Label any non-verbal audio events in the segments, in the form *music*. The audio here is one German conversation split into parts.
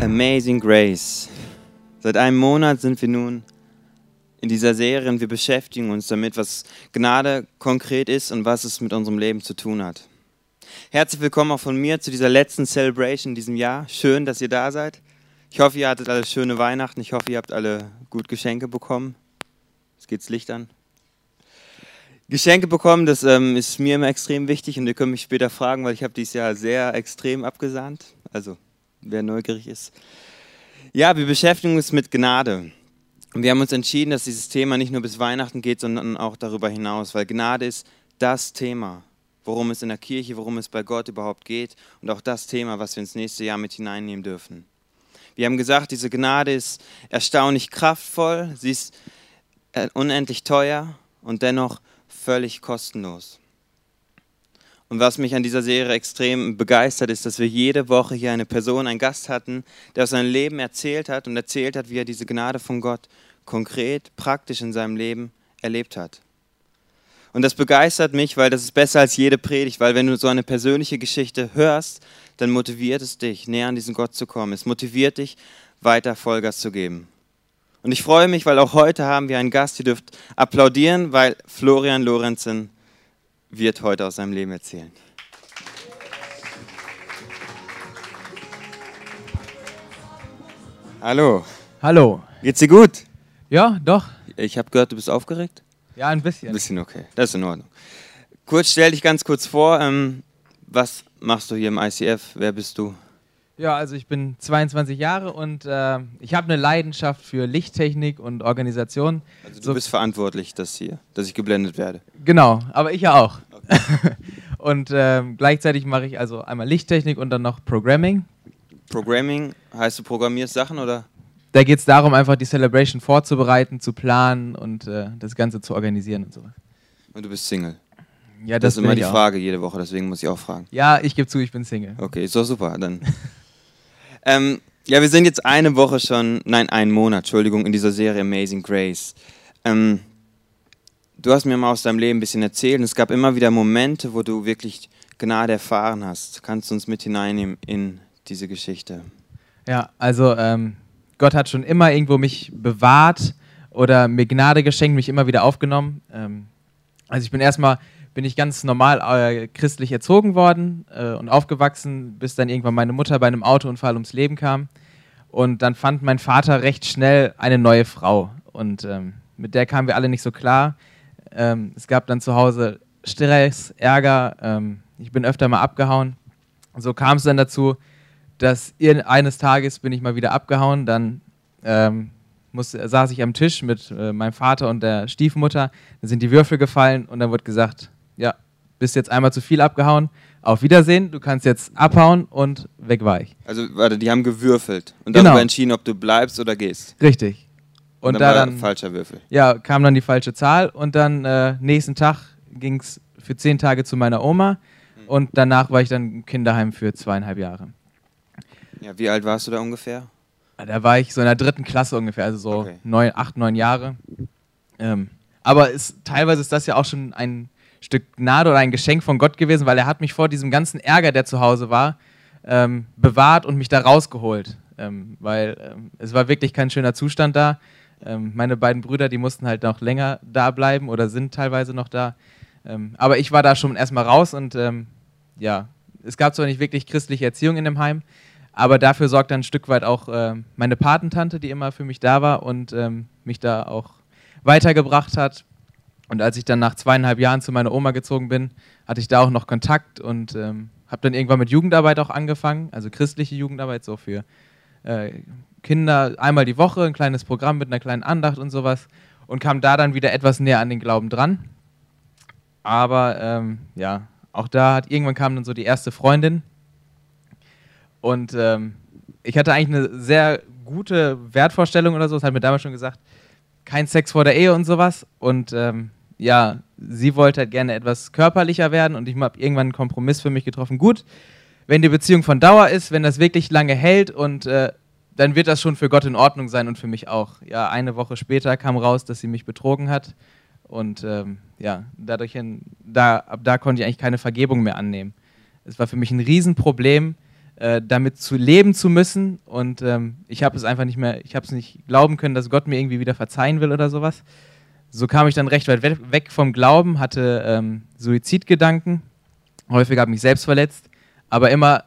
Amazing Grace. Seit einem Monat sind wir nun in dieser Serie und wir beschäftigen uns damit, was Gnade konkret ist und was es mit unserem Leben zu tun hat. Herzlich willkommen auch von mir zu dieser letzten Celebration in diesem Jahr. Schön, dass ihr da seid. Ich hoffe, ihr hattet alle schöne Weihnachten. Ich hoffe, ihr habt alle gut Geschenke bekommen. Jetzt geht's Licht an. Geschenke bekommen, das ähm, ist mir immer extrem wichtig und ihr könnt mich später fragen, weil ich habe dieses Jahr sehr extrem abgesahnt. Also, wer neugierig ist. Ja, wir beschäftigen uns mit Gnade. Und wir haben uns entschieden, dass dieses Thema nicht nur bis Weihnachten geht, sondern auch darüber hinaus, weil Gnade ist das Thema, worum es in der Kirche, worum es bei Gott überhaupt geht und auch das Thema, was wir ins nächste Jahr mit hineinnehmen dürfen. Wir haben gesagt, diese Gnade ist erstaunlich kraftvoll, sie ist äh, unendlich teuer und dennoch völlig kostenlos. Und was mich an dieser Serie extrem begeistert, ist, dass wir jede Woche hier eine Person, einen Gast hatten, der aus seinem Leben erzählt hat und erzählt hat, wie er diese Gnade von Gott konkret, praktisch in seinem Leben erlebt hat. Und das begeistert mich, weil das ist besser als jede Predigt, weil wenn du so eine persönliche Geschichte hörst, dann motiviert es dich, näher an diesen Gott zu kommen. Es motiviert dich, weiter Vollgas zu geben. Und ich freue mich, weil auch heute haben wir einen Gast, ihr dürft applaudieren, weil Florian Lorenzen wird heute aus seinem Leben erzählen. Hallo. Hallo. Geht's dir gut? Ja, doch. Ich habe gehört, du bist aufgeregt? Ja, ein bisschen. Ein bisschen okay. Das ist in Ordnung. Kurz, stell dich ganz kurz vor. Ähm, was machst du hier im ICF? Wer bist du? Ja, also ich bin 22 Jahre und äh, ich habe eine Leidenschaft für Lichttechnik und Organisation. Also du so bist verantwortlich, dass hier, dass ich geblendet werde. Genau, aber ich ja auch. Okay. *laughs* und äh, gleichzeitig mache ich also einmal Lichttechnik und dann noch Programming. Programming heißt du programmierst Sachen oder? Da geht es darum, einfach die Celebration vorzubereiten, zu planen und äh, das Ganze zu organisieren und sowas. Und du bist Single? Ja, das, das ist immer die Frage jede Woche, deswegen muss ich auch fragen. Ja, ich gebe zu, ich bin Single. Okay, ist doch super. Dann *laughs* Ähm, ja, wir sind jetzt eine Woche schon, nein, einen Monat, Entschuldigung, in dieser Serie Amazing Grace. Ähm, du hast mir mal aus deinem Leben ein bisschen erzählt und es gab immer wieder Momente, wo du wirklich Gnade erfahren hast. Kannst du uns mit hineinnehmen in diese Geschichte? Ja, also ähm, Gott hat schon immer irgendwo mich bewahrt oder mir Gnade geschenkt, mich immer wieder aufgenommen. Ähm, also ich bin erstmal bin ich ganz normal äh, christlich erzogen worden äh, und aufgewachsen, bis dann irgendwann meine Mutter bei einem Autounfall ums Leben kam. Und dann fand mein Vater recht schnell eine neue Frau. Und ähm, mit der kamen wir alle nicht so klar. Ähm, es gab dann zu Hause Stress, Ärger. Ähm, ich bin öfter mal abgehauen. So kam es dann dazu, dass eines Tages bin ich mal wieder abgehauen. Dann ähm, musste, saß ich am Tisch mit äh, meinem Vater und der Stiefmutter. Da sind die Würfel gefallen und dann wurde gesagt, ja, bist jetzt einmal zu viel abgehauen. Auf Wiedersehen, du kannst jetzt abhauen und weg war ich. Also, warte, die haben gewürfelt und darüber genau. entschieden, ob du bleibst oder gehst. Richtig. Und, und dann da dann falscher Würfel. Ja, kam dann die falsche Zahl und dann äh, nächsten Tag ging es für zehn Tage zu meiner Oma mhm. und danach war ich dann im Kinderheim für zweieinhalb Jahre. Ja, wie alt warst du da ungefähr? Da war ich so in der dritten Klasse ungefähr, also so okay. neun, acht, neun Jahre. Ähm, aber ist, teilweise ist das ja auch schon ein Stück Gnade oder ein Geschenk von Gott gewesen, weil er hat mich vor diesem ganzen Ärger, der zu Hause war, ähm, bewahrt und mich da rausgeholt. Ähm, weil ähm, es war wirklich kein schöner Zustand da. Ähm, meine beiden Brüder, die mussten halt noch länger da bleiben oder sind teilweise noch da. Ähm, aber ich war da schon erstmal raus und ähm, ja, es gab zwar nicht wirklich christliche Erziehung in dem Heim, aber dafür sorgt dann ein Stück weit auch äh, meine Patentante, die immer für mich da war und mich da auch weitergebracht hat und als ich dann nach zweieinhalb Jahren zu meiner Oma gezogen bin, hatte ich da auch noch Kontakt und ähm, habe dann irgendwann mit Jugendarbeit auch angefangen, also christliche Jugendarbeit, so für äh, Kinder einmal die Woche, ein kleines Programm mit einer kleinen Andacht und sowas und kam da dann wieder etwas näher an den Glauben dran. Aber ähm, ja, auch da hat irgendwann kam dann so die erste Freundin und ähm, ich hatte eigentlich eine sehr gute Wertvorstellung oder so, das hat mir damals schon gesagt, kein Sex vor der Ehe und sowas und ähm, ja, sie wollte halt gerne etwas körperlicher werden und ich habe irgendwann einen Kompromiss für mich getroffen. Gut, wenn die Beziehung von Dauer ist, wenn das wirklich lange hält und äh, dann wird das schon für Gott in Ordnung sein und für mich auch. Ja, eine Woche später kam raus, dass sie mich betrogen hat und ähm, ja, dadurch, da, ab da konnte ich eigentlich keine Vergebung mehr annehmen. Es war für mich ein Riesenproblem, äh, damit zu leben zu müssen. Und ähm, ich habe es einfach nicht mehr, ich habe es nicht glauben können, dass Gott mir irgendwie wieder verzeihen will oder sowas. So kam ich dann recht weit weg vom Glauben, hatte ähm, Suizidgedanken, häufiger habe mich selbst verletzt, aber immer,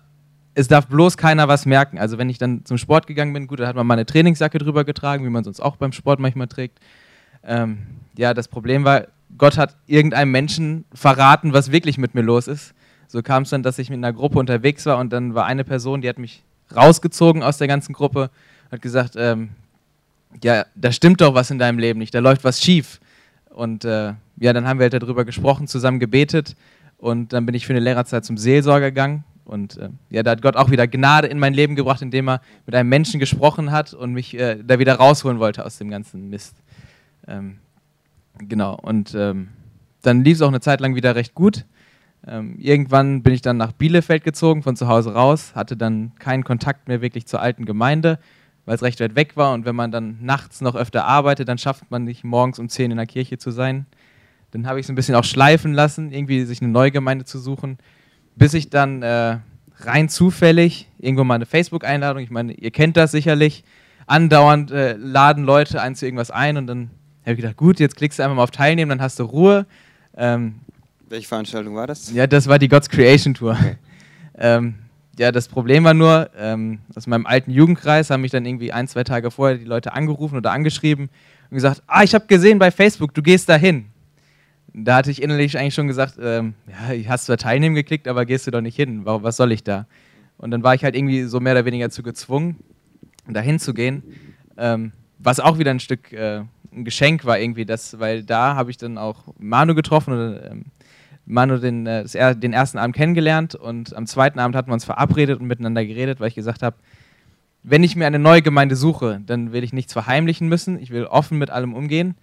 es darf bloß keiner was merken. Also wenn ich dann zum Sport gegangen bin, gut, da hat man mal eine Trainingsjacke drüber getragen, wie man sonst auch beim Sport manchmal trägt. Ähm, ja, das Problem war, Gott hat irgendeinem Menschen verraten, was wirklich mit mir los ist. So kam es dann, dass ich mit einer Gruppe unterwegs war und dann war eine Person, die hat mich rausgezogen aus der ganzen Gruppe, hat gesagt, ähm, ja, da stimmt doch was in deinem Leben nicht, da läuft was schief. Und äh, ja, dann haben wir halt darüber gesprochen, zusammen gebetet und dann bin ich für eine Lehrerzeit zum Seelsorger gegangen. Und äh, ja, da hat Gott auch wieder Gnade in mein Leben gebracht, indem er mit einem Menschen gesprochen hat und mich äh, da wieder rausholen wollte aus dem ganzen Mist. Ähm, genau, und ähm, dann lief es auch eine Zeit lang wieder recht gut. Ähm, irgendwann bin ich dann nach Bielefeld gezogen, von zu Hause raus, hatte dann keinen Kontakt mehr wirklich zur alten Gemeinde, weil es recht weit weg war. Und wenn man dann nachts noch öfter arbeitet, dann schafft man nicht morgens um 10 in der Kirche zu sein. Dann habe ich es ein bisschen auch schleifen lassen, irgendwie sich eine neue Gemeinde zu suchen, bis ich dann äh, rein zufällig irgendwo mal eine Facebook-Einladung, ich meine, ihr kennt das sicherlich, andauernd äh, laden Leute ein zu irgendwas ein und dann habe ich gedacht, gut, jetzt klickst du einfach mal auf Teilnehmen, dann hast du Ruhe. Ähm, welche Veranstaltung war das? Ja, das war die God's Creation Tour. Okay. *laughs* ähm, ja, das Problem war nur, ähm, aus meinem alten Jugendkreis haben mich dann irgendwie ein, zwei Tage vorher die Leute angerufen oder angeschrieben und gesagt, ah, ich habe gesehen bei Facebook, du gehst da hin. Da hatte ich innerlich eigentlich schon gesagt, ähm, ja, hast zwar teilnehmen geklickt, aber gehst du doch nicht hin, was soll ich da? Und dann war ich halt irgendwie so mehr oder weniger zu gezwungen, da hinzugehen, ähm, was auch wieder ein Stück äh, ein Geschenk war irgendwie, das, weil da habe ich dann auch Manu getroffen oder ähm, Manu den, äh, den ersten Abend kennengelernt und am zweiten Abend hatten wir uns verabredet und miteinander geredet, weil ich gesagt habe, wenn ich mir eine neue Gemeinde suche, dann will ich nichts verheimlichen müssen, ich will offen mit allem umgehen.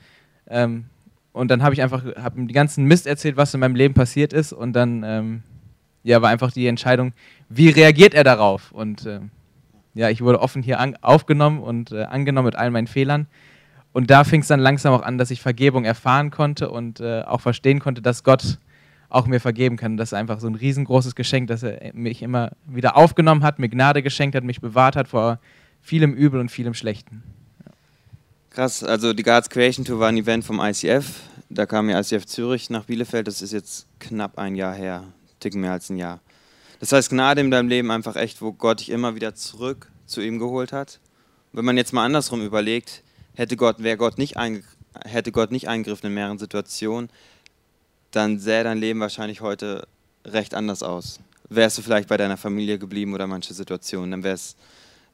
Ähm, und dann habe ich einfach hab ihm die ganzen Mist erzählt, was in meinem Leben passiert ist und dann ähm, ja, war einfach die Entscheidung, wie reagiert er darauf? Und äh, ja, ich wurde offen hier aufgenommen und äh, angenommen mit all meinen Fehlern. Und da fing es dann langsam auch an, dass ich Vergebung erfahren konnte und äh, auch verstehen konnte, dass Gott auch mir vergeben kann. Das ist einfach so ein riesengroßes Geschenk, dass er mich immer wieder aufgenommen hat, mir Gnade geschenkt hat, mich bewahrt hat vor vielem Übel und vielem Schlechten. Ja. Krass, also die Guards Creation Tour war ein Event vom ICF. Da kam ja ICF Zürich nach Bielefeld. Das ist jetzt knapp ein Jahr her, ticken mehr als ein Jahr. Das heißt, Gnade in deinem Leben einfach echt, wo Gott dich immer wieder zurück zu ihm geholt hat. Wenn man jetzt mal andersrum überlegt, hätte Gott, wäre Gott nicht hätte Gott nicht eingegriffen in mehreren Situationen, dann sähe dein Leben wahrscheinlich heute recht anders aus. Wärst du vielleicht bei deiner Familie geblieben oder manche Situationen, dann wär's,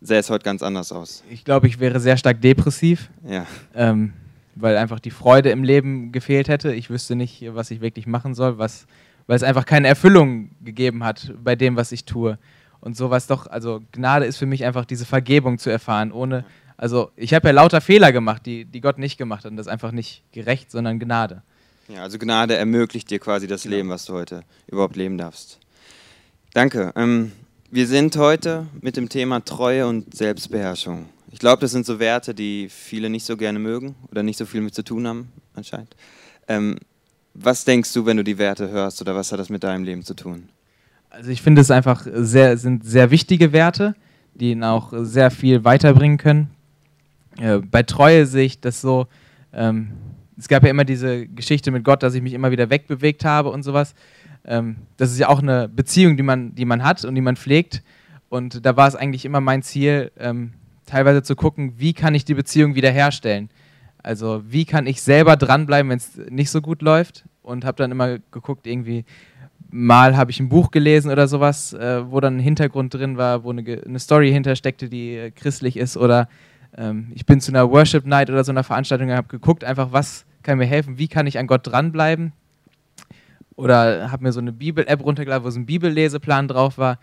sähe es heute ganz anders aus. Ich glaube, ich wäre sehr stark depressiv. Ja. Ähm, weil einfach die Freude im Leben gefehlt hätte. Ich wüsste nicht, was ich wirklich machen soll, was, weil es einfach keine Erfüllung gegeben hat bei dem, was ich tue. Und sowas doch, also Gnade ist für mich einfach diese Vergebung zu erfahren, ohne, also ich habe ja lauter Fehler gemacht, die, die Gott nicht gemacht hat. Und das ist einfach nicht gerecht, sondern Gnade. Ja, also Gnade ermöglicht dir quasi das genau. Leben, was du heute überhaupt leben darfst. Danke. Ähm, wir sind heute mit dem Thema Treue und Selbstbeherrschung. Ich glaube, das sind so Werte, die viele nicht so gerne mögen oder nicht so viel mit zu tun haben, anscheinend. Ähm, was denkst du, wenn du die Werte hörst oder was hat das mit deinem Leben zu tun? Also ich finde es einfach sehr, sind sehr wichtige Werte, die ihn auch sehr viel weiterbringen können. Äh, bei Treue sehe ich das so, ähm, es gab ja immer diese Geschichte mit Gott, dass ich mich immer wieder wegbewegt habe und sowas. Ähm, das ist ja auch eine Beziehung, die man, die man hat und die man pflegt. Und da war es eigentlich immer mein Ziel, ähm, teilweise zu gucken, wie kann ich die Beziehung wiederherstellen. Also wie kann ich selber dranbleiben, wenn es nicht so gut läuft. Und habe dann immer geguckt, irgendwie, mal habe ich ein Buch gelesen oder sowas, äh, wo dann ein Hintergrund drin war, wo eine, eine Story hintersteckte, die äh, christlich ist oder ähm, ich bin zu einer Worship Night oder so einer Veranstaltung und habe geguckt, einfach was kann mir helfen, wie kann ich an Gott dranbleiben. Oder habe mir so eine Bibel-App runtergeladen, wo so ein Bibelleseplan drauf war.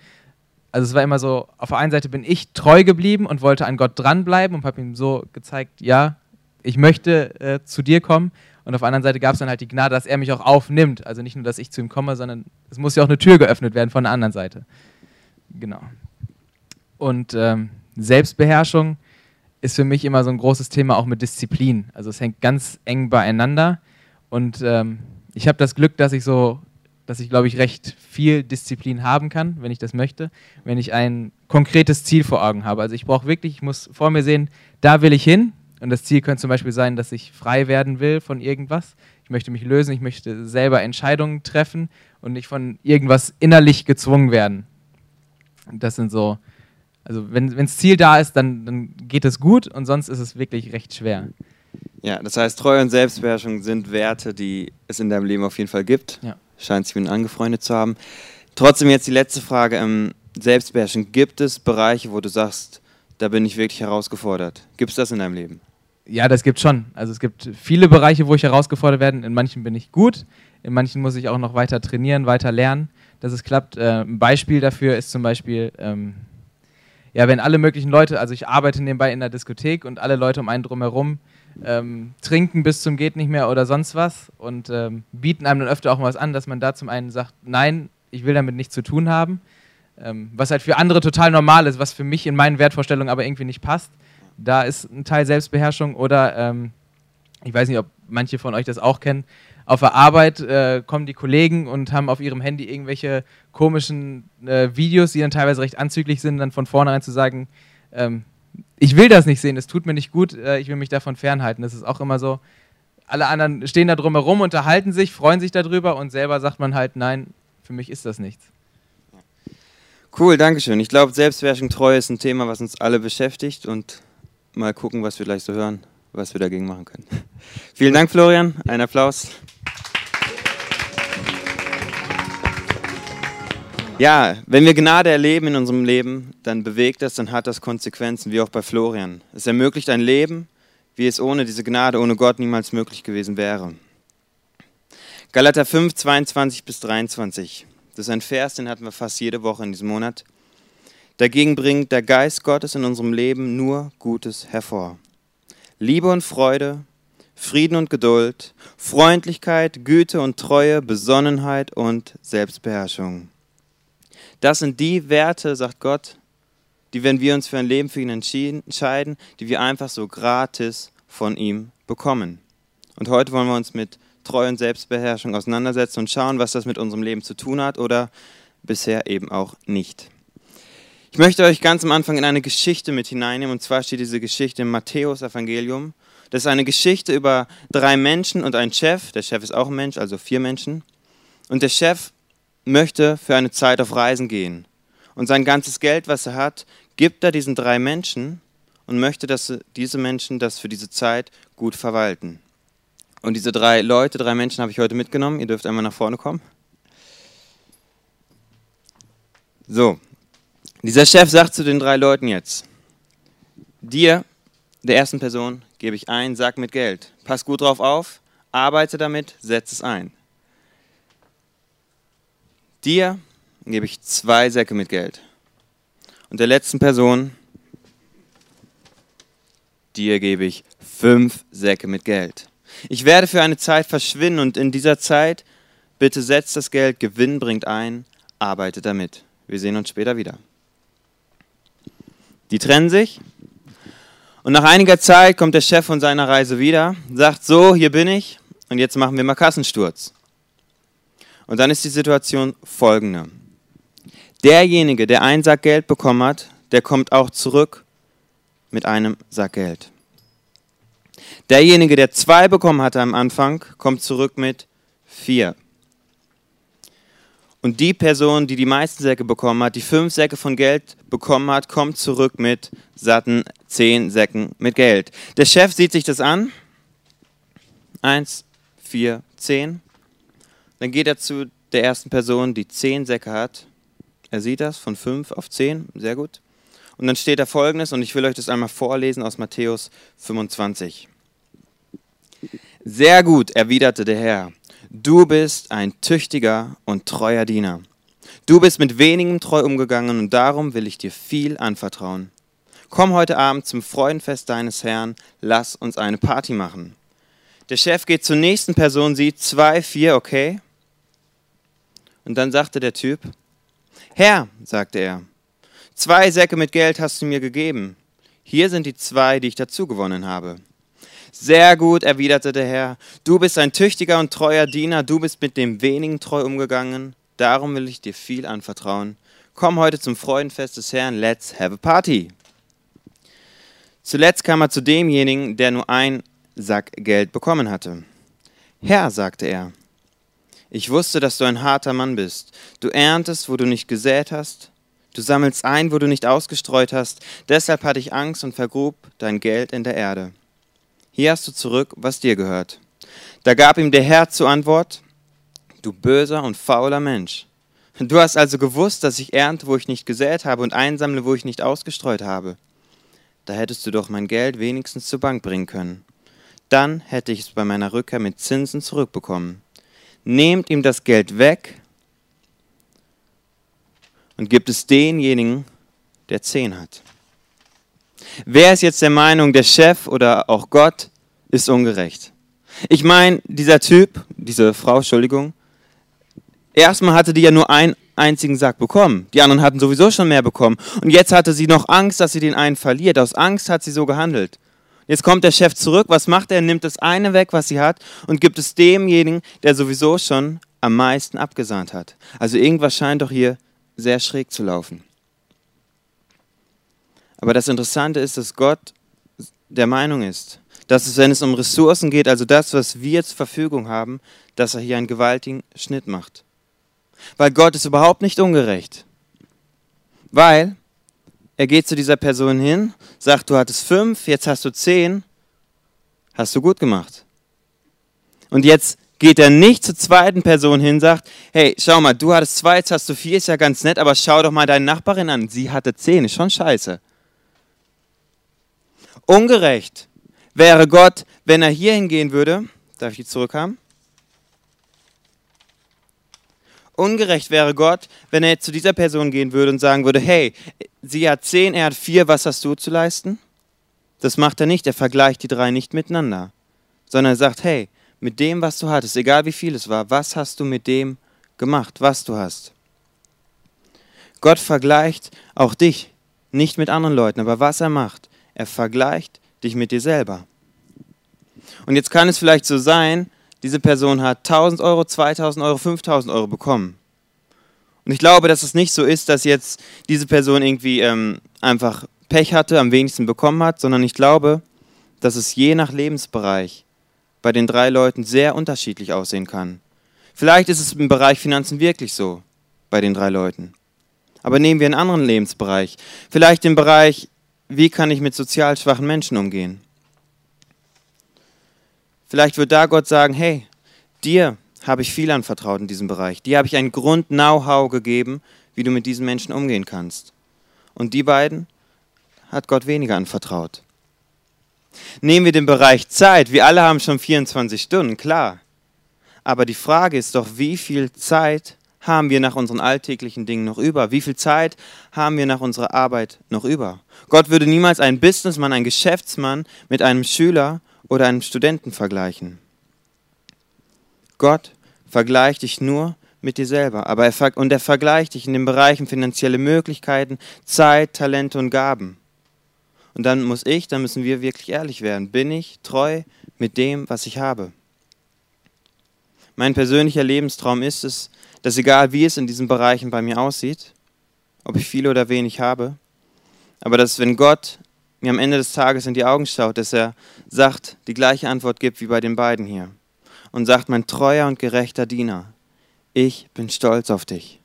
Also es war immer so, auf der einen Seite bin ich treu geblieben und wollte an Gott dranbleiben und habe ihm so gezeigt, ja, ich möchte äh, zu dir kommen. Und auf der anderen Seite gab es dann halt die Gnade, dass er mich auch aufnimmt. Also nicht nur, dass ich zu ihm komme, sondern es muss ja auch eine Tür geöffnet werden von der anderen Seite. Genau. Und ähm, Selbstbeherrschung ist für mich immer so ein großes Thema auch mit Disziplin. Also es hängt ganz eng beieinander. Und ähm, ich habe das Glück, dass ich so dass ich, glaube ich, recht viel Disziplin haben kann, wenn ich das möchte, wenn ich ein konkretes Ziel vor Augen habe. Also ich brauche wirklich, ich muss vor mir sehen, da will ich hin. Und das Ziel könnte zum Beispiel sein, dass ich frei werden will von irgendwas. Ich möchte mich lösen, ich möchte selber Entscheidungen treffen und nicht von irgendwas innerlich gezwungen werden. Das sind so, also wenn das Ziel da ist, dann, dann geht es gut und sonst ist es wirklich recht schwer. Ja, das heißt, Treue und Selbstbeherrschung sind Werte, die es in deinem Leben auf jeden Fall gibt. Ja. Scheint sich mit angefreundet zu haben. Trotzdem jetzt die letzte Frage. Ähm, Selbstbeherrschung, gibt es Bereiche, wo du sagst, da bin ich wirklich herausgefordert? Gibt es das in deinem Leben? Ja, das gibt schon. Also es gibt viele Bereiche, wo ich herausgefordert werde. In manchen bin ich gut, in manchen muss ich auch noch weiter trainieren, weiter lernen, dass es klappt. Äh, ein Beispiel dafür ist zum Beispiel, ähm, ja, wenn alle möglichen Leute, also ich arbeite nebenbei in der Diskothek und alle Leute um einen drumherum ähm, trinken bis zum geht nicht mehr oder sonst was und ähm, bieten einem dann öfter auch mal was an, dass man da zum einen sagt, nein, ich will damit nichts zu tun haben, ähm, was halt für andere total normal ist, was für mich in meinen Wertvorstellungen aber irgendwie nicht passt. Da ist ein Teil Selbstbeherrschung oder ähm, ich weiß nicht, ob manche von euch das auch kennen. Auf der Arbeit äh, kommen die Kollegen und haben auf ihrem Handy irgendwelche komischen äh, Videos, die dann teilweise recht anzüglich sind, dann von vornherein zu sagen, ähm, ich will das nicht sehen, es tut mir nicht gut, äh, ich will mich davon fernhalten. Das ist auch immer so. Alle anderen stehen da drumherum, unterhalten sich, freuen sich darüber und selber sagt man halt, nein, für mich ist das nichts. Cool, danke schön. Ich glaube, Selbstbeherrschung, Treue ist ein Thema, was uns alle beschäftigt und mal gucken, was wir gleich so hören, was wir dagegen machen können. *laughs* Vielen Dank, Florian. Ein Applaus. Ja, wenn wir Gnade erleben in unserem Leben, dann bewegt das, dann hat das Konsequenzen, wie auch bei Florian. Es ermöglicht ein Leben, wie es ohne diese Gnade, ohne Gott niemals möglich gewesen wäre. Galater 5, 22 bis 23. Das ist ein Vers, den hatten wir fast jede Woche in diesem Monat. Dagegen bringt der Geist Gottes in unserem Leben nur Gutes hervor. Liebe und Freude, Frieden und Geduld, Freundlichkeit, Güte und Treue, Besonnenheit und Selbstbeherrschung. Das sind die Werte, sagt Gott, die, wenn wir uns für ein Leben für ihn entscheiden, die wir einfach so gratis von ihm bekommen. Und heute wollen wir uns mit Treue und Selbstbeherrschung auseinandersetzen und schauen, was das mit unserem Leben zu tun hat oder bisher eben auch nicht. Ich möchte euch ganz am Anfang in eine Geschichte mit hineinnehmen, und zwar steht diese Geschichte im Matthäus-Evangelium. Das ist eine Geschichte über drei Menschen und einen Chef. Der Chef ist auch ein Mensch, also vier Menschen. Und der Chef möchte für eine Zeit auf Reisen gehen. Und sein ganzes Geld, was er hat, gibt er diesen drei Menschen und möchte, dass diese Menschen das für diese Zeit gut verwalten. Und diese drei Leute, drei Menschen habe ich heute mitgenommen. Ihr dürft einmal nach vorne kommen. So, dieser Chef sagt zu den drei Leuten jetzt, dir, der ersten Person, gebe ich einen Sack mit Geld. Pass gut drauf auf, arbeite damit, setz es ein. Dir gebe ich zwei Säcke mit Geld. Und der letzten Person, dir gebe ich fünf Säcke mit Geld. Ich werde für eine Zeit verschwinden und in dieser Zeit, bitte setzt das Geld, Gewinn bringt ein, arbeite damit. Wir sehen uns später wieder. Die trennen sich und nach einiger Zeit kommt der Chef von seiner Reise wieder, sagt so, hier bin ich und jetzt machen wir mal Kassensturz. Und dann ist die Situation folgende. Derjenige, der einen Sack Geld bekommen hat, der kommt auch zurück mit einem Sack Geld. Derjenige, der zwei bekommen hatte am Anfang, kommt zurück mit vier. Und die Person, die die meisten Säcke bekommen hat, die fünf Säcke von Geld bekommen hat, kommt zurück mit satten zehn Säcken mit Geld. Der Chef sieht sich das an. Eins, vier, zehn. Dann geht er zu der ersten Person, die zehn Säcke hat. Er sieht das von fünf auf zehn, sehr gut. Und dann steht da folgendes, und ich will euch das einmal vorlesen aus Matthäus 25. Sehr gut, erwiderte der Herr. Du bist ein tüchtiger und treuer Diener. Du bist mit wenigem treu umgegangen und darum will ich dir viel anvertrauen. Komm heute Abend zum Freudenfest deines Herrn, lass uns eine Party machen. Der Chef geht zur nächsten Person, sieht zwei, vier, okay, und dann sagte der Typ, Herr, sagte er, zwei Säcke mit Geld hast du mir gegeben. Hier sind die zwei, die ich dazu gewonnen habe. Sehr gut, erwiderte der Herr. Du bist ein tüchtiger und treuer Diener, du bist mit dem wenigen treu umgegangen. Darum will ich dir viel anvertrauen. Komm heute zum Freudenfest des Herrn, let's have a party. Zuletzt kam er zu demjenigen, der nur ein Sack Geld bekommen hatte. Herr, sagte er, ich wusste, dass du ein harter Mann bist. Du erntest, wo du nicht gesät hast. Du sammelst ein, wo du nicht ausgestreut hast. Deshalb hatte ich Angst und vergrub dein Geld in der Erde. Hier hast du zurück, was dir gehört. Da gab ihm der Herr zur Antwort, du böser und fauler Mensch. Du hast also gewusst, dass ich ernte, wo ich nicht gesät habe und einsammle, wo ich nicht ausgestreut habe. Da hättest du doch mein Geld wenigstens zur Bank bringen können. Dann hätte ich es bei meiner Rückkehr mit Zinsen zurückbekommen nehmt ihm das Geld weg und gibt es denjenigen, der zehn hat. Wer ist jetzt der Meinung, der Chef oder auch Gott ist ungerecht? Ich meine, dieser Typ, diese Frau, Entschuldigung, erstmal hatte die ja nur einen einzigen Sack bekommen. Die anderen hatten sowieso schon mehr bekommen. Und jetzt hatte sie noch Angst, dass sie den einen verliert. Aus Angst hat sie so gehandelt. Jetzt kommt der Chef zurück. Was macht er? Er nimmt das eine weg, was sie hat, und gibt es demjenigen, der sowieso schon am meisten abgesahnt hat. Also irgendwas scheint doch hier sehr schräg zu laufen. Aber das Interessante ist, dass Gott der Meinung ist, dass es, wenn es um Ressourcen geht, also das, was wir zur Verfügung haben, dass er hier einen gewaltigen Schnitt macht. Weil Gott ist überhaupt nicht ungerecht. Weil er geht zu dieser Person hin, sagt, du hattest fünf, jetzt hast du zehn, hast du gut gemacht. Und jetzt geht er nicht zur zweiten Person hin, sagt, hey, schau mal, du hattest zwei, jetzt hast du vier, ist ja ganz nett, aber schau doch mal deine Nachbarin an, sie hatte zehn, ist schon scheiße. Ungerecht wäre Gott, wenn er hier hingehen würde, darf ich die zurückhaben? Ungerecht wäre Gott, wenn er jetzt zu dieser Person gehen würde und sagen würde, hey, sie hat zehn, er hat vier, was hast du zu leisten? Das macht er nicht, er vergleicht die drei nicht miteinander, sondern er sagt, hey, mit dem, was du hattest, egal wie viel es war, was hast du mit dem gemacht, was du hast? Gott vergleicht auch dich, nicht mit anderen Leuten, aber was er macht, er vergleicht dich mit dir selber. Und jetzt kann es vielleicht so sein, diese Person hat 1000 Euro, 2000 Euro, 5000 Euro bekommen. Und ich glaube, dass es nicht so ist, dass jetzt diese Person irgendwie ähm, einfach Pech hatte, am wenigsten bekommen hat, sondern ich glaube, dass es je nach Lebensbereich bei den drei Leuten sehr unterschiedlich aussehen kann. Vielleicht ist es im Bereich Finanzen wirklich so bei den drei Leuten. Aber nehmen wir einen anderen Lebensbereich. Vielleicht den Bereich, wie kann ich mit sozial schwachen Menschen umgehen? Vielleicht wird da Gott sagen, hey, dir habe ich viel anvertraut in diesem Bereich. Dir habe ich ein Grund-Know-how gegeben, wie du mit diesen Menschen umgehen kannst. Und die beiden hat Gott weniger anvertraut. Nehmen wir den Bereich Zeit. Wir alle haben schon 24 Stunden, klar. Aber die Frage ist doch, wie viel Zeit haben wir nach unseren alltäglichen Dingen noch über? Wie viel Zeit haben wir nach unserer Arbeit noch über? Gott würde niemals einen Businessmann, einen Geschäftsmann mit einem Schüler oder einem Studenten vergleichen. Gott vergleicht dich nur mit dir selber, aber er, und er vergleicht dich in den Bereichen finanzielle Möglichkeiten, Zeit, Talente und Gaben. Und dann muss ich, dann müssen wir wirklich ehrlich werden. Bin ich treu mit dem, was ich habe? Mein persönlicher Lebenstraum ist es, dass egal wie es in diesen Bereichen bei mir aussieht, ob ich viel oder wenig habe, aber dass wenn Gott mir am Ende des Tages in die Augen schaut, dass er sagt, die gleiche Antwort gibt wie bei den beiden hier. Und sagt, mein treuer und gerechter Diener, ich bin stolz auf dich.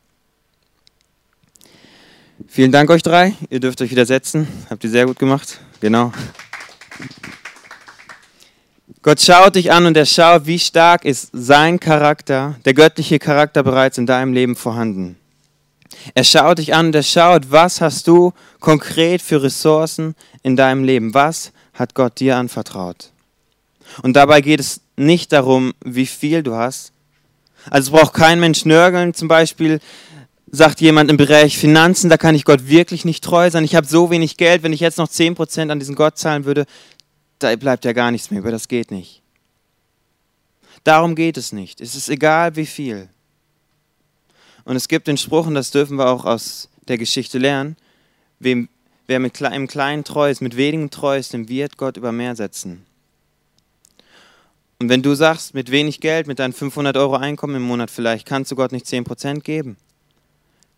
Vielen Dank euch drei. Ihr dürft euch wieder setzen. Habt ihr sehr gut gemacht. Genau. Gott schaut dich an und er schaut, wie stark ist sein Charakter, der göttliche Charakter bereits in deinem Leben vorhanden. Er schaut dich an und er schaut, was hast du konkret für Ressourcen in deinem Leben? Was hat Gott dir anvertraut? Und dabei geht es nicht darum, wie viel du hast. Also braucht kein Mensch nörgeln. Zum Beispiel sagt jemand im Bereich Finanzen, da kann ich Gott wirklich nicht treu sein. Ich habe so wenig Geld, wenn ich jetzt noch 10% an diesen Gott zahlen würde, da bleibt ja gar nichts mehr über. Das geht nicht. Darum geht es nicht. Es ist egal, wie viel. Und es gibt den Spruch, und das dürfen wir auch aus der Geschichte lernen, wem, wer mit, im Kleinen treu ist, mit wenigen treu ist, dem wird Gott über mehr setzen. Und wenn du sagst, mit wenig Geld, mit deinen 500 Euro Einkommen im Monat vielleicht, kannst du Gott nicht 10% geben,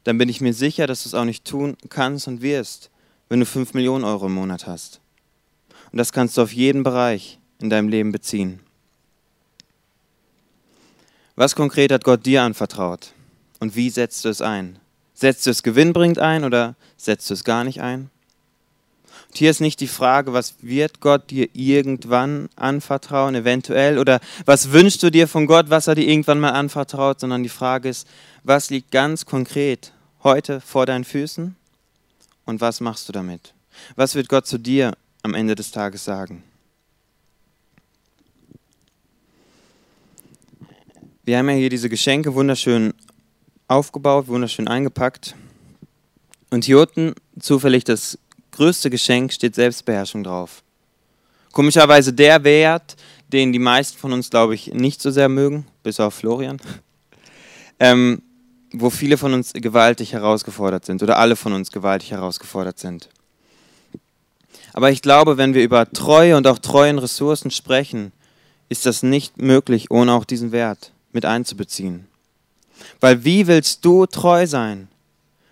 dann bin ich mir sicher, dass du es auch nicht tun kannst und wirst, wenn du 5 Millionen Euro im Monat hast. Und das kannst du auf jeden Bereich in deinem Leben beziehen. Was konkret hat Gott dir anvertraut? Und wie setzt du es ein? Setzt du es gewinnbringend ein oder setzt du es gar nicht ein? Und hier ist nicht die Frage, was wird Gott dir irgendwann anvertrauen, eventuell, oder was wünschst du dir von Gott, was er dir irgendwann mal anvertraut, sondern die Frage ist, was liegt ganz konkret heute vor deinen Füßen und was machst du damit? Was wird Gott zu dir am Ende des Tages sagen? Wir haben ja hier diese Geschenke wunderschön aufgebaut, wunderschön eingepackt. Und hier unten zufällig das größte Geschenk steht Selbstbeherrschung drauf. Komischerweise der Wert, den die meisten von uns, glaube ich, nicht so sehr mögen, bis auf Florian, *laughs* ähm, wo viele von uns gewaltig herausgefordert sind oder alle von uns gewaltig herausgefordert sind. Aber ich glaube, wenn wir über treue und auch treuen Ressourcen sprechen, ist das nicht möglich, ohne auch diesen Wert mit einzubeziehen. Weil wie willst du treu sein,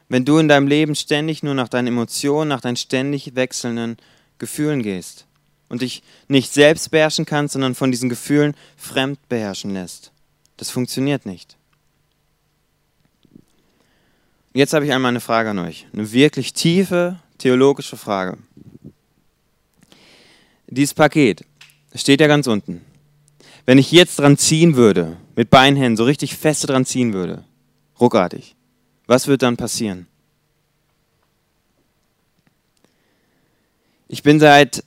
wenn du in deinem Leben ständig nur nach deinen Emotionen, nach deinen ständig wechselnden Gefühlen gehst und dich nicht selbst beherrschen kannst, sondern von diesen Gefühlen fremd beherrschen lässt? Das funktioniert nicht. Jetzt habe ich einmal eine Frage an euch, eine wirklich tiefe theologische Frage. Dieses Paket steht ja ganz unten. Wenn ich jetzt dran ziehen würde, mit Beinhänden so richtig feste dran ziehen würde, ruckartig, was wird dann passieren? Ich bin seit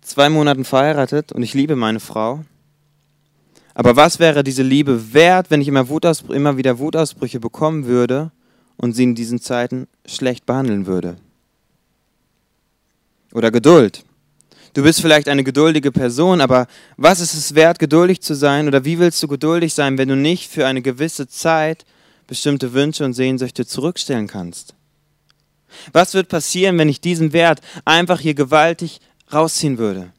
zwei Monaten verheiratet und ich liebe meine Frau. Aber was wäre diese Liebe wert, wenn ich immer, immer wieder Wutausbrüche bekommen würde und sie in diesen Zeiten schlecht behandeln würde? Oder Geduld. Du bist vielleicht eine geduldige Person, aber was ist es wert, geduldig zu sein? Oder wie willst du geduldig sein, wenn du nicht für eine gewisse Zeit bestimmte Wünsche und Sehnsüchte zurückstellen kannst? Was wird passieren, wenn ich diesen Wert einfach hier gewaltig rausziehen würde?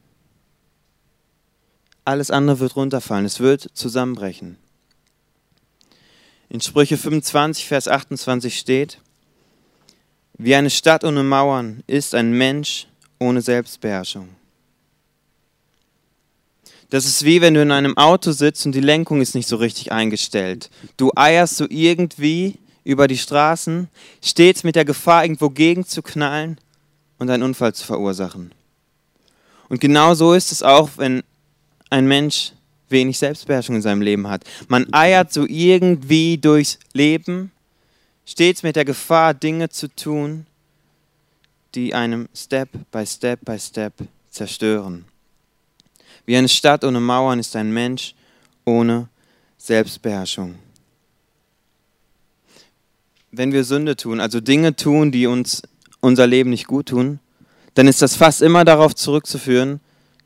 Alles andere wird runterfallen, es wird zusammenbrechen. In Sprüche 25, Vers 28 steht, wie eine Stadt ohne Mauern ist ein Mensch ohne Selbstbeherrschung. Das ist wie wenn du in einem Auto sitzt und die Lenkung ist nicht so richtig eingestellt. Du eierst so irgendwie über die Straßen, stets mit der Gefahr, irgendwo gegen zu knallen und einen Unfall zu verursachen. Und genau so ist es auch, wenn ein Mensch wenig Selbstbeherrschung in seinem Leben hat. Man eiert so irgendwie durchs Leben, stets mit der Gefahr, Dinge zu tun, die einem Step by Step by Step zerstören. Wie eine Stadt ohne Mauern ist ein Mensch ohne Selbstbeherrschung. Wenn wir Sünde tun, also Dinge tun, die uns unser Leben nicht gut tun, dann ist das fast immer darauf zurückzuführen,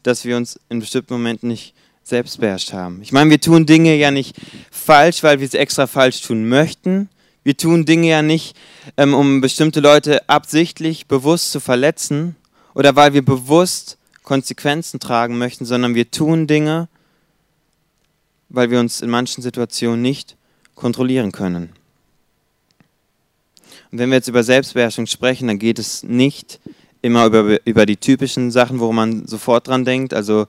dass wir uns in bestimmten Momenten nicht selbst beherrscht haben. Ich meine, wir tun Dinge ja nicht falsch, weil wir sie extra falsch tun möchten. Wir tun Dinge ja nicht, ähm, um bestimmte Leute absichtlich bewusst zu verletzen oder weil wir bewusst Konsequenzen tragen möchten, sondern wir tun Dinge, weil wir uns in manchen Situationen nicht kontrollieren können. Und wenn wir jetzt über Selbstbeherrschung sprechen, dann geht es nicht immer über, über die typischen Sachen, wo man sofort dran denkt, also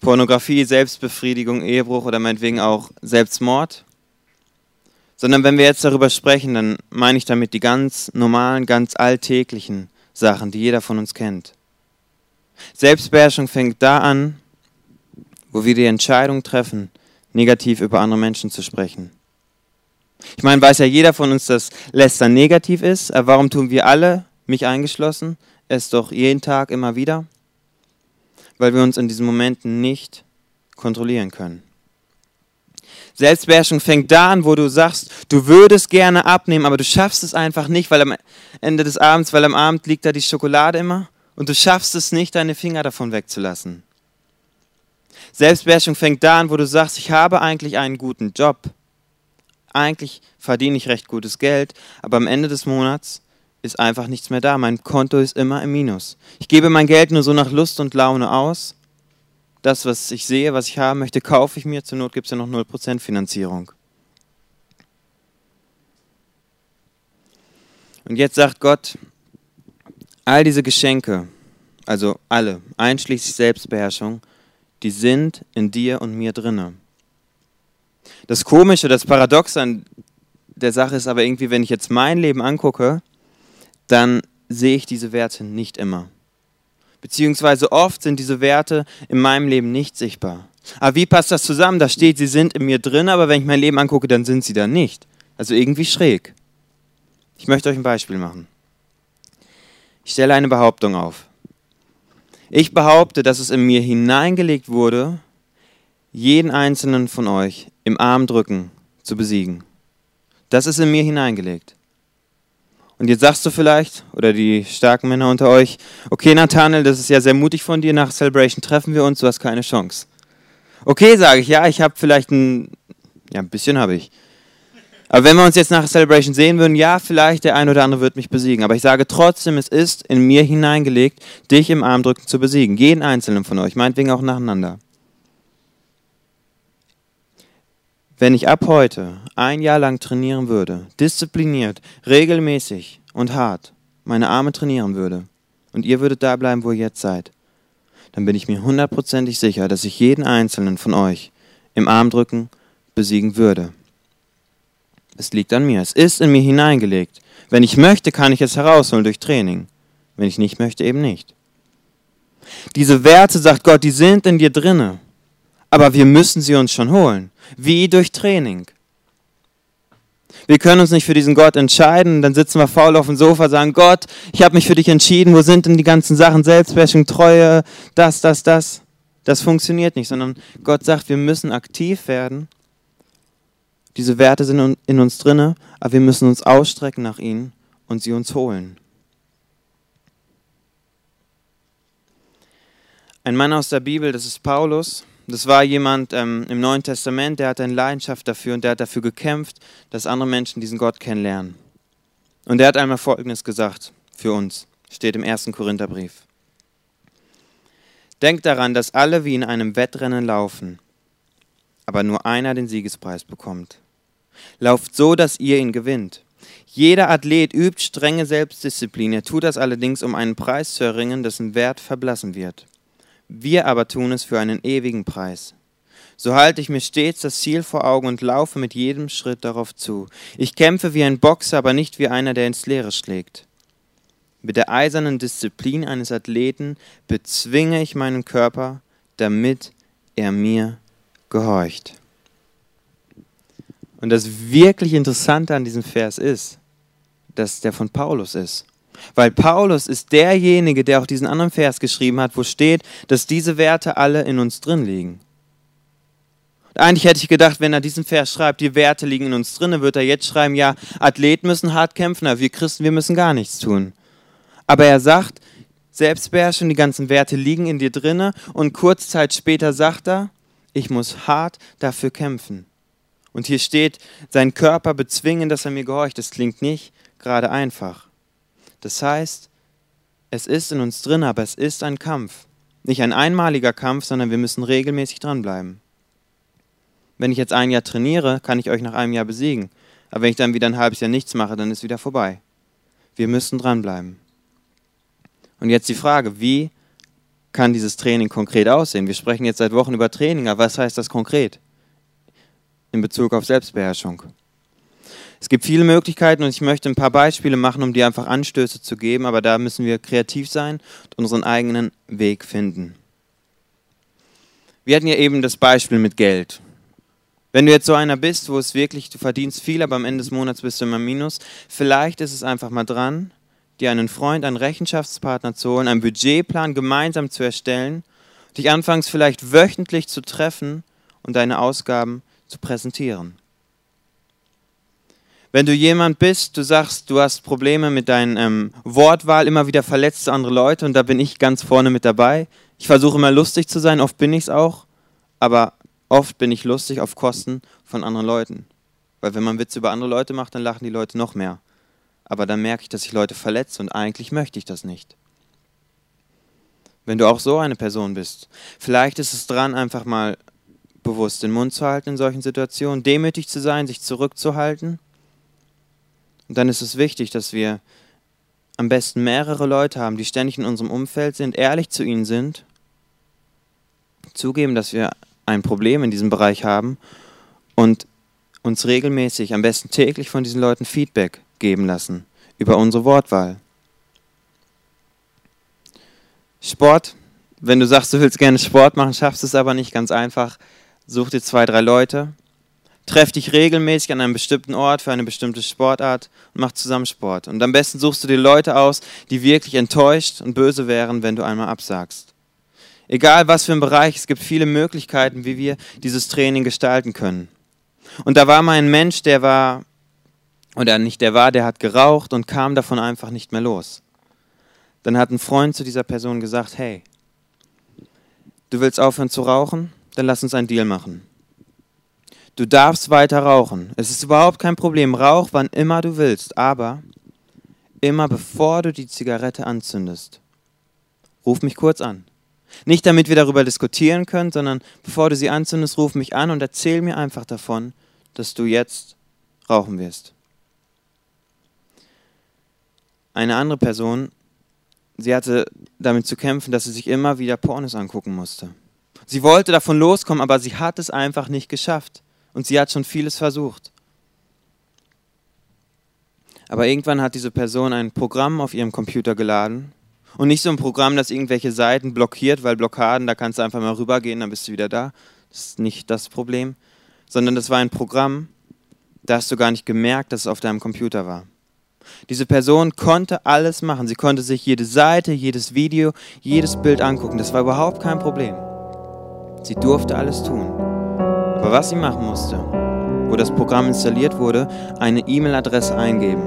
Pornografie, Selbstbefriedigung, Ehebruch oder meinetwegen auch Selbstmord. Sondern wenn wir jetzt darüber sprechen, dann meine ich damit die ganz normalen, ganz alltäglichen Sachen, die jeder von uns kennt. Selbstbeherrschung fängt da an, wo wir die Entscheidung treffen, negativ über andere Menschen zu sprechen. Ich meine, weiß ja jeder von uns, dass Lästern negativ ist, aber warum tun wir alle, mich eingeschlossen, es doch jeden Tag immer wieder? Weil wir uns in diesen Momenten nicht kontrollieren können. Selbstbeherrschung fängt da an, wo du sagst, du würdest gerne abnehmen, aber du schaffst es einfach nicht, weil am Ende des Abends, weil am Abend liegt da die Schokolade immer und du schaffst es nicht, deine Finger davon wegzulassen. Selbstbeherrschung fängt da an, wo du sagst, ich habe eigentlich einen guten Job. Eigentlich verdiene ich recht gutes Geld, aber am Ende des Monats ist einfach nichts mehr da. Mein Konto ist immer im Minus. Ich gebe mein Geld nur so nach Lust und Laune aus, das, was ich sehe, was ich haben möchte, kaufe ich mir. Zur Not gibt es ja noch 0% Finanzierung. Und jetzt sagt Gott, all diese Geschenke, also alle, einschließlich Selbstbeherrschung, die sind in dir und mir drinne. Das Komische, das Paradox an der Sache ist aber irgendwie, wenn ich jetzt mein Leben angucke, dann sehe ich diese Werte nicht immer. Beziehungsweise oft sind diese Werte in meinem Leben nicht sichtbar. Aber wie passt das zusammen? Da steht, sie sind in mir drin, aber wenn ich mein Leben angucke, dann sind sie da nicht. Also irgendwie schräg. Ich möchte euch ein Beispiel machen. Ich stelle eine Behauptung auf. Ich behaupte, dass es in mir hineingelegt wurde, jeden einzelnen von euch im Arm drücken zu besiegen. Das ist in mir hineingelegt. Und jetzt sagst du vielleicht, oder die starken Männer unter euch, okay, Nathanael, das ist ja sehr mutig von dir, nach Celebration treffen wir uns, du hast keine Chance. Okay, sage ich, ja, ich habe vielleicht ein, ja, ein bisschen habe ich. Aber wenn wir uns jetzt nach Celebration sehen würden, ja, vielleicht der ein oder andere wird mich besiegen. Aber ich sage trotzdem, es ist in mir hineingelegt, dich im Armdrücken zu besiegen. Jeden einzelnen von euch, meinetwegen auch nacheinander. Wenn ich ab heute ein Jahr lang trainieren würde, diszipliniert, regelmäßig und hart meine Arme trainieren würde und ihr würdet da bleiben, wo ihr jetzt seid, dann bin ich mir hundertprozentig sicher, dass ich jeden einzelnen von euch im Armdrücken besiegen würde. Es liegt an mir. Es ist in mir hineingelegt. Wenn ich möchte, kann ich es herausholen durch Training. Wenn ich nicht möchte, eben nicht. Diese Werte, sagt Gott, die sind in dir drinne. Aber wir müssen sie uns schon holen. Wie durch Training. Wir können uns nicht für diesen Gott entscheiden, dann sitzen wir faul auf dem Sofa, sagen, Gott, ich habe mich für dich entschieden, wo sind denn die ganzen Sachen, Selbstwäschung, Treue, das, das, das. Das funktioniert nicht, sondern Gott sagt, wir müssen aktiv werden. Diese Werte sind in uns drinne, aber wir müssen uns ausstrecken nach ihnen und sie uns holen. Ein Mann aus der Bibel, das ist Paulus, das war jemand ähm, im Neuen Testament, der hatte eine Leidenschaft dafür und der hat dafür gekämpft, dass andere Menschen diesen Gott kennenlernen. Und er hat einmal Folgendes gesagt für uns, steht im ersten Korintherbrief. Denkt daran, dass alle wie in einem Wettrennen laufen, aber nur einer den Siegespreis bekommt. Lauft so, dass ihr ihn gewinnt. Jeder Athlet übt strenge Selbstdisziplin, er tut das allerdings, um einen Preis zu erringen, dessen Wert verblassen wird. Wir aber tun es für einen ewigen Preis. So halte ich mir stets das Ziel vor Augen und laufe mit jedem Schritt darauf zu. Ich kämpfe wie ein Boxer, aber nicht wie einer, der ins Leere schlägt. Mit der eisernen Disziplin eines Athleten bezwinge ich meinen Körper, damit er mir gehorcht. Und das wirklich Interessante an diesem Vers ist, dass der von Paulus ist. Weil Paulus ist derjenige, der auch diesen anderen Vers geschrieben hat, wo steht, dass diese Werte alle in uns drin liegen. Eigentlich hätte ich gedacht, wenn er diesen Vers schreibt, die Werte liegen in uns drin, wird er jetzt schreiben, ja, Athleten müssen hart kämpfen, aber wir Christen, wir müssen gar nichts tun. Aber er sagt, Selbstbeherrschung, die ganzen Werte liegen in dir drinne und kurz Zeit später sagt er, ich muss hart dafür kämpfen. Und hier steht, sein Körper bezwingen, dass er mir gehorcht. Das klingt nicht gerade einfach. Das heißt, es ist in uns drin, aber es ist ein Kampf. Nicht ein einmaliger Kampf, sondern wir müssen regelmäßig dranbleiben. Wenn ich jetzt ein Jahr trainiere, kann ich euch nach einem Jahr besiegen. Aber wenn ich dann wieder ein halbes Jahr nichts mache, dann ist wieder vorbei. Wir müssen dranbleiben. Und jetzt die Frage, wie kann dieses Training konkret aussehen? Wir sprechen jetzt seit Wochen über Training, aber was heißt das konkret in Bezug auf Selbstbeherrschung? Es gibt viele Möglichkeiten und ich möchte ein paar Beispiele machen, um dir einfach Anstöße zu geben, aber da müssen wir kreativ sein und unseren eigenen Weg finden. Wir hatten ja eben das Beispiel mit Geld. Wenn du jetzt so einer bist, wo es wirklich, du verdienst viel, aber am Ende des Monats bist du immer minus, vielleicht ist es einfach mal dran, dir einen Freund, einen Rechenschaftspartner zu holen, einen Budgetplan gemeinsam zu erstellen, dich anfangs vielleicht wöchentlich zu treffen und deine Ausgaben zu präsentieren. Wenn du jemand bist, du sagst, du hast Probleme mit deiner ähm, Wortwahl, immer wieder verletzt du andere Leute und da bin ich ganz vorne mit dabei. Ich versuche immer lustig zu sein, oft bin ich es auch, aber oft bin ich lustig auf Kosten von anderen Leuten. Weil wenn man Witze über andere Leute macht, dann lachen die Leute noch mehr. Aber dann merke ich, dass ich Leute verletze und eigentlich möchte ich das nicht. wenn du auch so eine Person bist. Vielleicht ist es dran, einfach mal bewusst den Mund zu halten in solchen Situationen, demütig zu sein, sich zurückzuhalten. Und dann ist es wichtig, dass wir am besten mehrere Leute haben, die ständig in unserem Umfeld sind, ehrlich zu ihnen sind, zugeben, dass wir ein Problem in diesem Bereich haben und uns regelmäßig, am besten täglich von diesen Leuten Feedback geben lassen über unsere Wortwahl. Sport, wenn du sagst, du willst gerne Sport machen, schaffst es aber nicht ganz einfach, such dir zwei, drei Leute, treff dich regelmäßig an einem bestimmten Ort für eine bestimmte Sportart und mach zusammen Sport. Und am besten suchst du dir Leute aus, die wirklich enttäuscht und böse wären, wenn du einmal absagst. Egal was für ein Bereich, es gibt viele Möglichkeiten, wie wir dieses Training gestalten können. Und da war mal ein Mensch, der war, oder nicht der war, der hat geraucht und kam davon einfach nicht mehr los. Dann hat ein Freund zu dieser Person gesagt, hey, du willst aufhören zu rauchen? Dann lass uns einen Deal machen. Du darfst weiter rauchen. Es ist überhaupt kein Problem. Rauch, wann immer du willst. Aber immer bevor du die Zigarette anzündest, ruf mich kurz an. Nicht damit wir darüber diskutieren können, sondern bevor du sie anzündest, ruf mich an und erzähl mir einfach davon, dass du jetzt rauchen wirst. Eine andere Person, sie hatte damit zu kämpfen, dass sie sich immer wieder Pornos angucken musste. Sie wollte davon loskommen, aber sie hat es einfach nicht geschafft. Und sie hat schon vieles versucht. Aber irgendwann hat diese Person ein Programm auf ihrem Computer geladen. Und nicht so ein Programm, das irgendwelche Seiten blockiert, weil Blockaden, da kannst du einfach mal rübergehen, dann bist du wieder da. Das ist nicht das Problem sondern das war ein Programm, da hast du gar nicht gemerkt, dass es auf deinem Computer war. Diese Person konnte alles machen. Sie konnte sich jede Seite, jedes Video, jedes Bild angucken. Das war überhaupt kein Problem. Sie durfte alles tun. Aber was sie machen musste, wo das Programm installiert wurde, eine E-Mail-Adresse eingeben.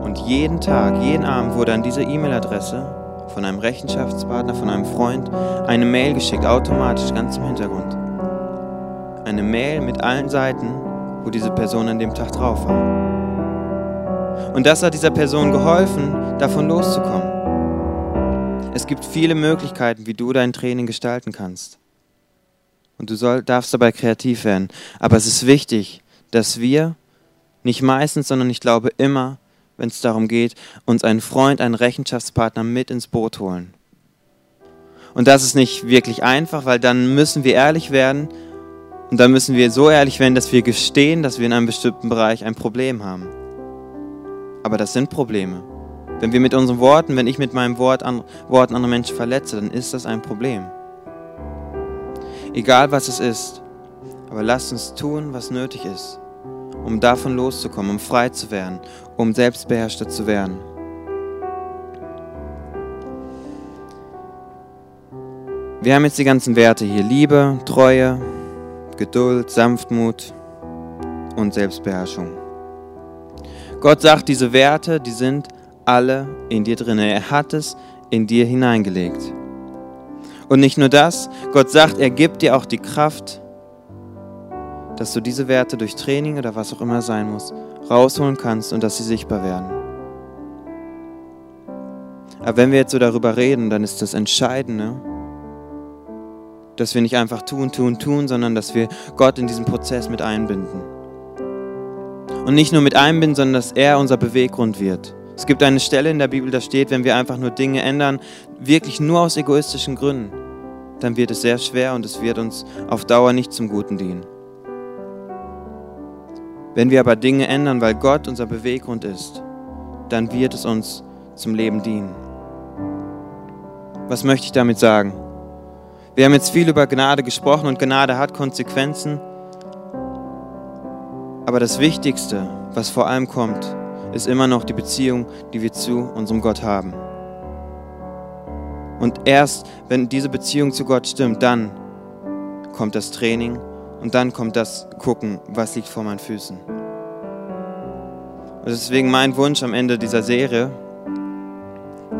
Und jeden Tag, jeden Abend wurde an diese E-Mail-Adresse von einem Rechenschaftspartner, von einem Freund, eine Mail geschickt, automatisch, ganz im Hintergrund eine Mail mit allen Seiten, wo diese Person an dem Tag drauf war. Und das hat dieser Person geholfen, davon loszukommen. Es gibt viele Möglichkeiten, wie du dein Training gestalten kannst. Und du soll, darfst dabei kreativ werden. Aber es ist wichtig, dass wir nicht meistens, sondern ich glaube immer, wenn es darum geht, uns einen Freund, einen Rechenschaftspartner mit ins Boot holen. Und das ist nicht wirklich einfach, weil dann müssen wir ehrlich werden und da müssen wir so ehrlich werden, dass wir gestehen, dass wir in einem bestimmten Bereich ein Problem haben. Aber das sind Probleme. Wenn wir mit unseren Worten, wenn ich mit meinem Wort an, Worten andere Menschen verletze, dann ist das ein Problem. Egal was es ist, aber lasst uns tun, was nötig ist, um davon loszukommen, um frei zu werden, um selbstbeherrschter zu werden. Wir haben jetzt die ganzen Werte hier. Liebe, Treue, Geduld, Sanftmut und Selbstbeherrschung. Gott sagt, diese Werte, die sind alle in dir drin. Er hat es in dir hineingelegt. Und nicht nur das, Gott sagt, er gibt dir auch die Kraft, dass du diese Werte durch Training oder was auch immer sein muss, rausholen kannst und dass sie sichtbar werden. Aber wenn wir jetzt so darüber reden, dann ist das Entscheidende, dass wir nicht einfach tun, tun, tun, sondern dass wir Gott in diesen Prozess mit einbinden. Und nicht nur mit einbinden, sondern dass er unser Beweggrund wird. Es gibt eine Stelle in der Bibel, da steht, wenn wir einfach nur Dinge ändern, wirklich nur aus egoistischen Gründen, dann wird es sehr schwer und es wird uns auf Dauer nicht zum Guten dienen. Wenn wir aber Dinge ändern, weil Gott unser Beweggrund ist, dann wird es uns zum Leben dienen. Was möchte ich damit sagen? Wir haben jetzt viel über Gnade gesprochen und Gnade hat Konsequenzen. Aber das Wichtigste, was vor allem kommt, ist immer noch die Beziehung, die wir zu unserem Gott haben. Und erst wenn diese Beziehung zu Gott stimmt, dann kommt das Training und dann kommt das Gucken, was liegt vor meinen Füßen. Und deswegen mein Wunsch am Ende dieser Serie,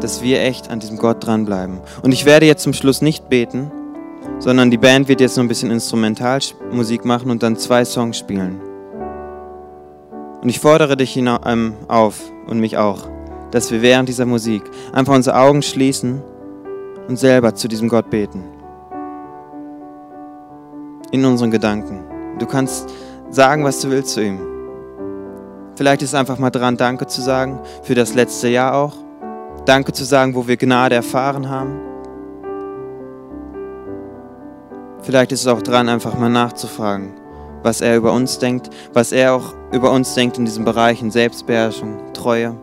dass wir echt an diesem Gott dranbleiben. Und ich werde jetzt zum Schluss nicht beten, sondern die Band wird jetzt noch ein bisschen Instrumentalmusik machen und dann zwei Songs spielen. Und ich fordere dich auf und mich auch, dass wir während dieser Musik einfach unsere Augen schließen und selber zu diesem Gott beten. In unseren Gedanken. Du kannst sagen, was du willst zu ihm. Vielleicht ist es einfach mal dran, Danke zu sagen für das letzte Jahr auch. Danke zu sagen, wo wir Gnade erfahren haben. Vielleicht ist es auch dran, einfach mal nachzufragen, was er über uns denkt, was er auch über uns denkt in diesen Bereichen Selbstbeherrschung, Treue.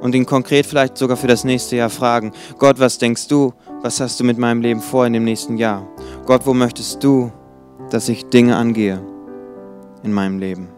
Und ihn konkret vielleicht sogar für das nächste Jahr fragen, Gott, was denkst du, was hast du mit meinem Leben vor in dem nächsten Jahr? Gott, wo möchtest du, dass ich Dinge angehe in meinem Leben?